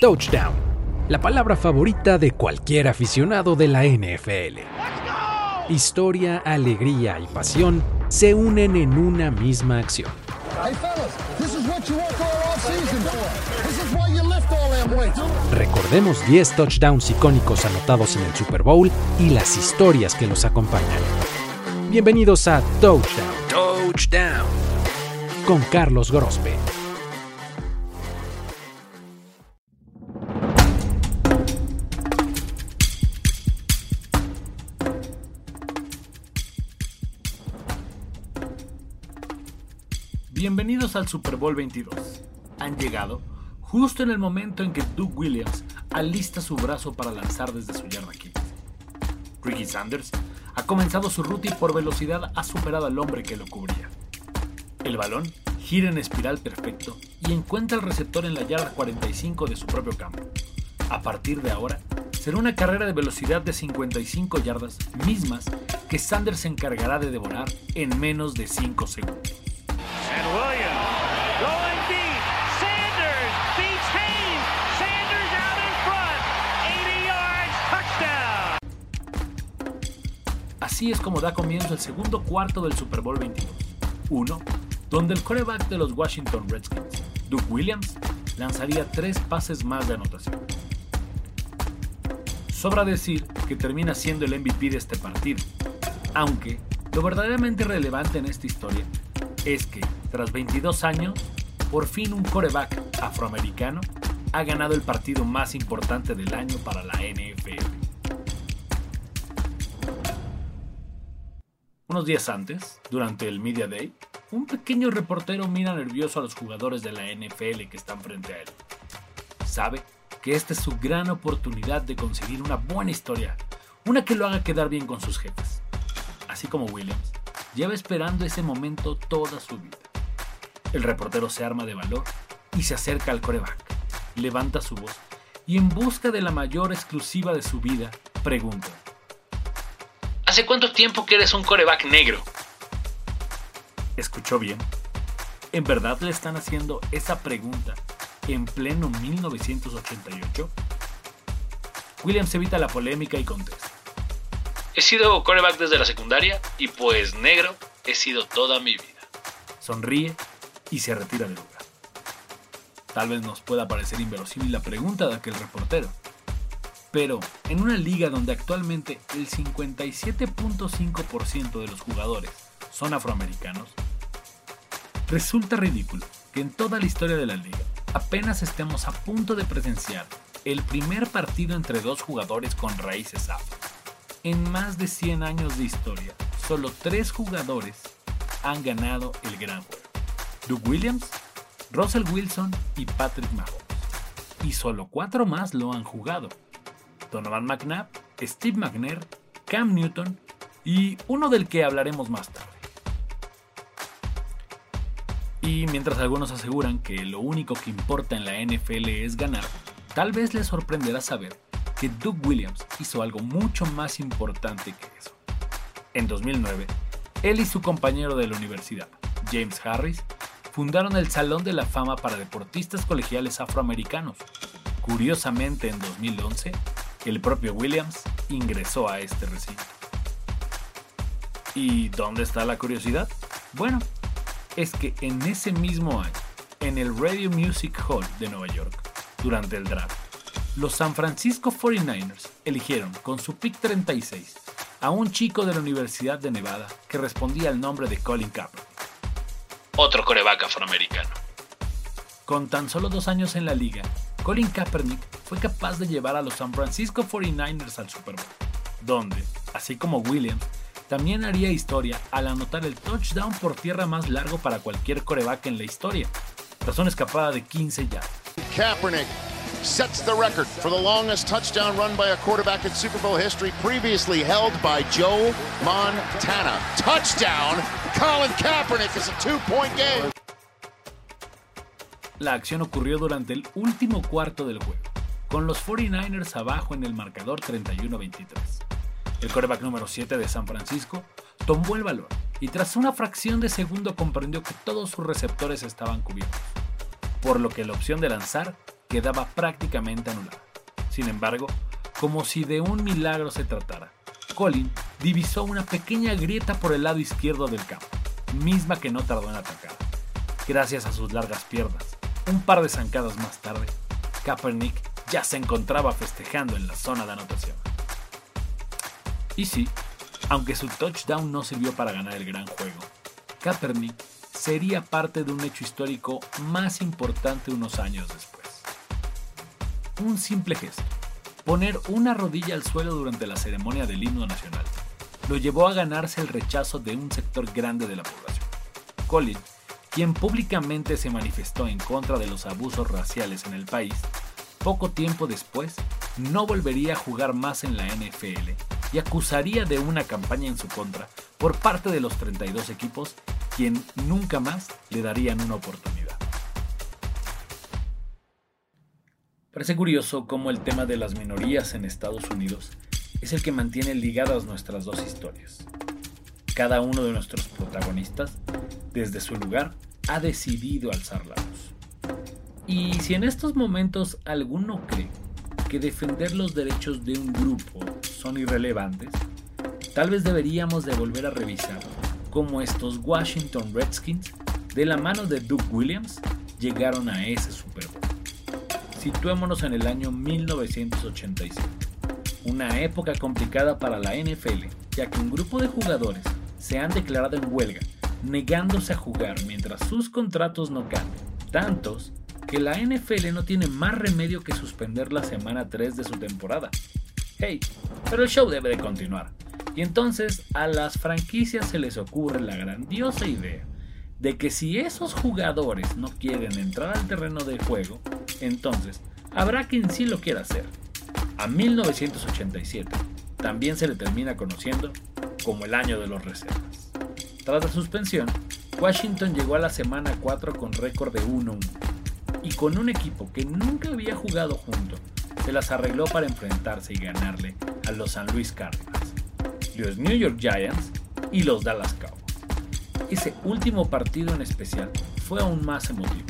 Touchdown, la palabra favorita de cualquier aficionado de la NFL. Historia, alegría y pasión se unen en una misma acción. Recordemos 10 touchdowns icónicos anotados en el Super Bowl y las historias que los acompañan. Bienvenidos a Touchdown. Touchdown. Con Carlos Grospe. Bienvenidos al Super Bowl 22. Han llegado justo en el momento en que Doug Williams alista su brazo para lanzar desde su yarda 15. Ricky Sanders ha comenzado su ruta y por velocidad ha superado al hombre que lo cubría. El balón gira en espiral perfecto y encuentra al receptor en la yarda 45 de su propio campo. A partir de ahora, será una carrera de velocidad de 55 yardas mismas que Sanders se encargará de devorar en menos de 5 segundos. Así es como da comienzo el segundo cuarto del Super Bowl 22. Uno, donde el quarterback de los Washington Redskins, Duke Williams, lanzaría tres pases más de anotación. Sobra decir que termina siendo el MVP de este partido, aunque lo verdaderamente relevante en esta historia es que, tras 22 años, por fin un coreback afroamericano ha ganado el partido más importante del año para la NFL. Unos días antes, durante el Media Day, un pequeño reportero mira nervioso a los jugadores de la NFL que están frente a él. Sabe que esta es su gran oportunidad de conseguir una buena historia, una que lo haga quedar bien con sus jefes. Así como Williams, lleva esperando ese momento toda su vida. El reportero se arma de valor y se acerca al coreback, levanta su voz y en busca de la mayor exclusiva de su vida, pregunta. ¿Hace cuánto tiempo que eres un coreback negro? ¿Escuchó bien? ¿En verdad le están haciendo esa pregunta en pleno 1988? Williams evita la polémica y contesta. He sido coreback desde la secundaria y pues negro he sido toda mi vida. Sonríe y se retira del lugar. Tal vez nos pueda parecer inverosímil la pregunta de aquel reportero, pero en una liga donde actualmente el 57.5% de los jugadores son afroamericanos, resulta ridículo que en toda la historia de la liga apenas estemos a punto de presenciar el primer partido entre dos jugadores con raíces afro. En más de 100 años de historia, solo tres jugadores han ganado el gran juego. Doug Williams, Russell Wilson y Patrick Mahomes. Y solo cuatro más lo han jugado. Donovan McNabb, Steve McNair, Cam Newton y uno del que hablaremos más tarde. Y mientras algunos aseguran que lo único que importa en la NFL es ganar, tal vez les sorprenderá saber que Doug Williams hizo algo mucho más importante que eso. En 2009, él y su compañero de la universidad, James Harris, fundaron el Salón de la Fama para Deportistas Colegiales Afroamericanos. Curiosamente, en 2011, el propio Williams ingresó a este recinto. ¿Y dónde está la curiosidad? Bueno, es que en ese mismo año, en el Radio Music Hall de Nueva York, durante el draft, los San Francisco 49ers eligieron con su pick 36 a un chico de la Universidad de Nevada que respondía al nombre de Colin Kaepernick. Otro coreback afroamericano. Con tan solo dos años en la liga, Colin Kaepernick fue capaz de llevar a los San Francisco 49ers al Super Bowl, donde, así como Williams, también haría historia al anotar el touchdown por tierra más largo para cualquier coreback en la historia, tras una escapada de 15 yardas. Kaepernick sets the record for the longest touchdown run by a quarterback in Super Bowl history, previously held by Joe Montana. Touchdown, Colin Kaepernick is a two-point game. La acción ocurrió durante el último cuarto del juego, con los 49ers abajo en el marcador 31-23. El quarterback número 7 de San Francisco tomó el balón y tras una fracción de segundo comprendió que todos sus receptores estaban cubiertos, por lo que la opción de lanzar quedaba prácticamente anulada. Sin embargo, como si de un milagro se tratara, Colin divisó una pequeña grieta por el lado izquierdo del campo, misma que no tardó en atacar. Gracias a sus largas piernas, un par de zancadas más tarde, Kaepernick ya se encontraba festejando en la zona de anotación. Y sí, aunque su touchdown no sirvió para ganar el gran juego, Kaepernick sería parte de un hecho histórico más importante unos años después. Un simple gesto, poner una rodilla al suelo durante la ceremonia del himno nacional, lo llevó a ganarse el rechazo de un sector grande de la población. Colin, quien públicamente se manifestó en contra de los abusos raciales en el país, poco tiempo después no volvería a jugar más en la NFL y acusaría de una campaña en su contra por parte de los 32 equipos, quien nunca más le darían una oportunidad. Parece curioso cómo el tema de las minorías en Estados Unidos es el que mantiene ligadas nuestras dos historias. Cada uno de nuestros protagonistas, desde su lugar, ha decidido alzar la voz. Y si en estos momentos alguno cree que defender los derechos de un grupo son irrelevantes, tal vez deberíamos de volver a revisar cómo estos Washington Redskins, de la mano de Doug Williams, llegaron a ese Super Bowl. Situémonos en el año 1987, una época complicada para la NFL, ya que un grupo de jugadores se han declarado en huelga, negándose a jugar mientras sus contratos no cambian, tantos que la NFL no tiene más remedio que suspender la semana 3 de su temporada. Hey, pero el show debe de continuar. Y entonces a las franquicias se les ocurre la grandiosa idea de que si esos jugadores no quieren entrar al terreno de juego, entonces habrá quien sí lo quiera hacer. A 1987 también se le termina conociendo como el año de los reservas. Tras la suspensión, Washington llegó a la semana 4 con récord de 1-1 y con un equipo que nunca había jugado junto, se las arregló para enfrentarse y ganarle a los San Luis Cardinals, los New York Giants y los Dallas Cowboys. Ese último partido en especial fue aún más emotivo,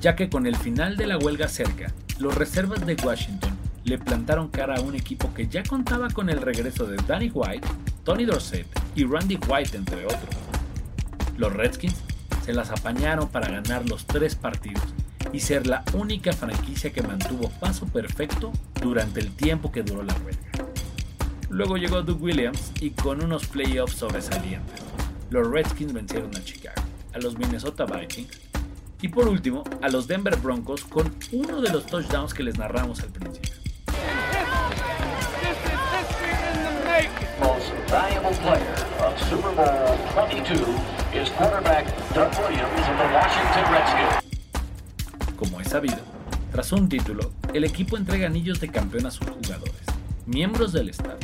ya que con el final de la huelga cerca, los reservas de Washington le plantaron cara a un equipo que ya contaba con el regreso de Danny White, Tony Dorsett y Randy White entre otros. Los Redskins se las apañaron para ganar los tres partidos y ser la única franquicia que mantuvo paso perfecto durante el tiempo que duró la huelga. Luego llegó Doug Williams y con unos playoffs sobresalientes, los Redskins vencieron a Chicago, a los Minnesota Vikings y por último a los Denver Broncos con uno de los touchdowns que les narramos al principio. Player of Super Bowl 22 is quarterback Doug Williams of the Washington Redskins. Como es sabido, tras un título, el equipo entrega anillos de campeón a sus jugadores, miembros del staff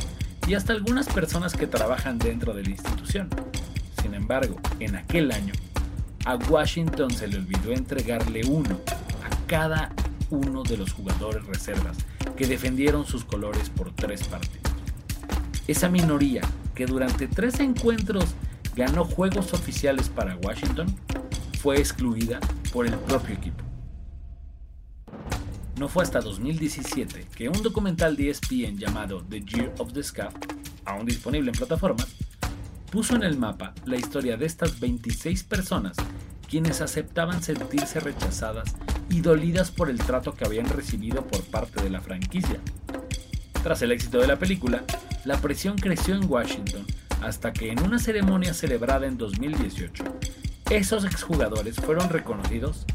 y hasta algunas personas que trabajan dentro de la institución. Sin embargo, en aquel año, a Washington se le olvidó entregarle uno a cada uno de los jugadores reservas que defendieron sus colores por tres partidos. Esa minoría, que durante tres encuentros ganó juegos oficiales para Washington, fue excluida por el propio equipo. No fue hasta 2017 que un documental de ESPN llamado The Year of the Scaff, aún disponible en plataformas, puso en el mapa la historia de estas 26 personas quienes aceptaban sentirse rechazadas y dolidas por el trato que habían recibido por parte de la franquicia. Tras el éxito de la película, la presión creció en Washington hasta que en una ceremonia celebrada en 2018, esos exjugadores fueron reconocidos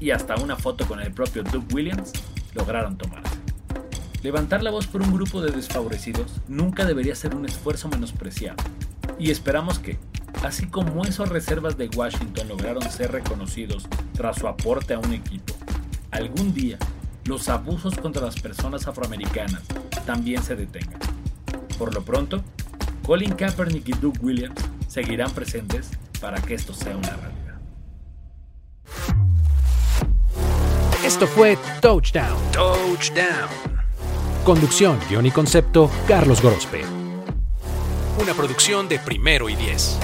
y hasta una foto con el propio Doug Williams lograron tomarse. Levantar la voz por un grupo de desfavorecidos nunca debería ser un esfuerzo menospreciado, y esperamos que, así como esos reservas de Washington lograron ser reconocidos tras su aporte a un equipo, algún día los abusos contra las personas afroamericanas también se detengan. Por lo pronto, Colin Kaepernick y Doug Williams seguirán presentes para que esto sea una realidad. Esto fue Touchdown. Touchdown. Conducción, guion y concepto, Carlos Gorospe. Una producción de primero y diez.